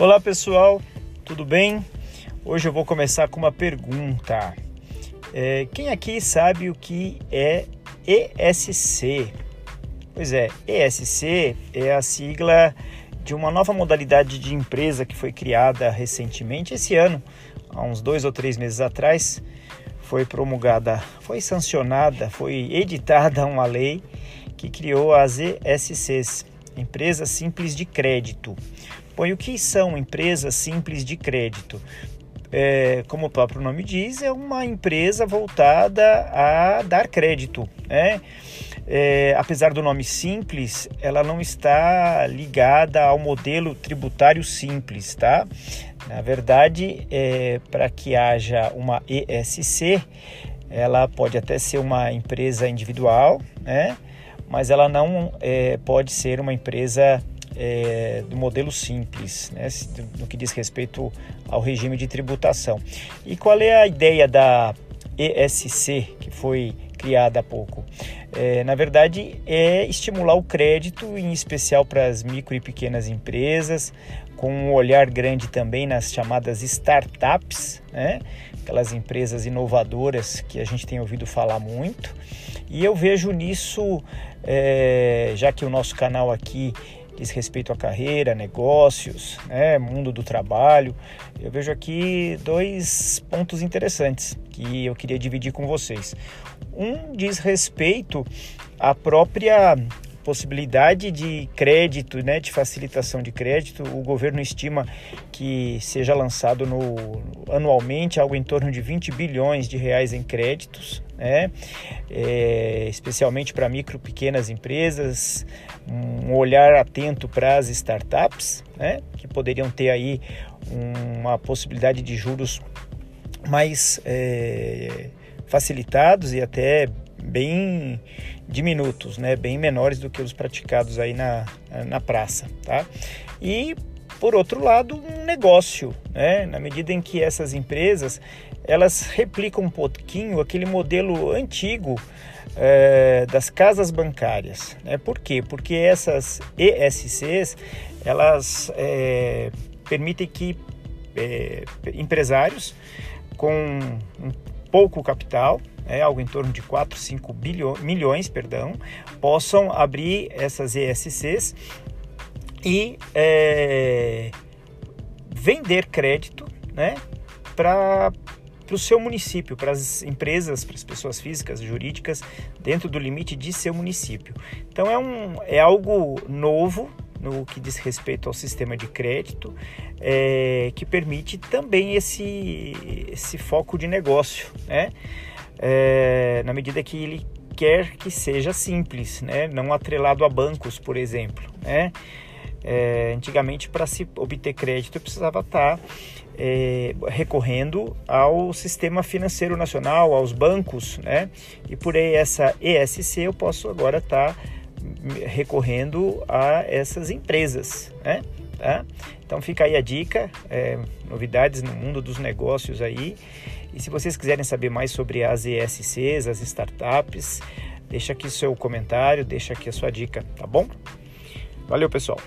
Olá pessoal, tudo bem? Hoje eu vou começar com uma pergunta. É, quem aqui sabe o que é ESC? Pois é, ESC é a sigla de uma nova modalidade de empresa que foi criada recentemente, esse ano, há uns dois ou três meses atrás, foi promulgada, foi sancionada, foi editada uma lei que criou as ESCs, Empresas Simples de Crédito. Bom, o que são empresas simples de crédito? É, como o próprio nome diz, é uma empresa voltada a dar crédito. Né? É, apesar do nome simples, ela não está ligada ao modelo tributário simples, tá? Na verdade, é, para que haja uma ESC, ela pode até ser uma empresa individual, né? Mas ela não é, pode ser uma empresa é, do modelo simples, né, no que diz respeito ao regime de tributação. E qual é a ideia da ESC, que foi criada há pouco? É, na verdade, é estimular o crédito, em especial para as micro e pequenas empresas, com um olhar grande também nas chamadas startups, né? aquelas empresas inovadoras que a gente tem ouvido falar muito. E eu vejo nisso, é, já que o nosso canal aqui diz respeito à carreira, negócios, né, mundo do trabalho. Eu vejo aqui dois pontos interessantes que eu queria dividir com vocês. Um diz respeito à própria possibilidade de crédito, né, de facilitação de crédito, o governo estima que seja lançado no, anualmente algo em torno de 20 bilhões de reais em créditos, né, é, especialmente para micro e pequenas empresas, um olhar atento para as startups, né, que poderiam ter aí uma possibilidade de juros mais é, facilitados e até bem diminutos, né, bem menores do que os praticados aí na, na praça, tá? E por outro lado, um negócio, né? Na medida em que essas empresas elas replicam um pouquinho aquele modelo antigo é, das casas bancárias, né? Por quê? Porque essas ESCs elas é, permitem que é, empresários com um pouco capital é, algo em torno de 4, 5 bilhões, milhões, perdão, possam abrir essas ESCs e é, vender crédito né, para o seu município, para as empresas, para as pessoas físicas, jurídicas, dentro do limite de seu município. Então é, um, é algo novo no que diz respeito ao sistema de crédito, é, que permite também esse, esse foco de negócio, né? É, na medida que ele quer que seja simples, né? não atrelado a bancos, por exemplo. Né? É, antigamente, para se obter crédito, precisava estar tá, é, recorrendo ao sistema financeiro nacional, aos bancos, né? e por essa ESC eu posso agora estar tá recorrendo a essas empresas. Né? Tá? Então fica aí a dica, é, novidades no mundo dos negócios aí. E se vocês quiserem saber mais sobre as ESCs, as startups, deixa aqui seu comentário, deixa aqui a sua dica, tá bom? Valeu, pessoal!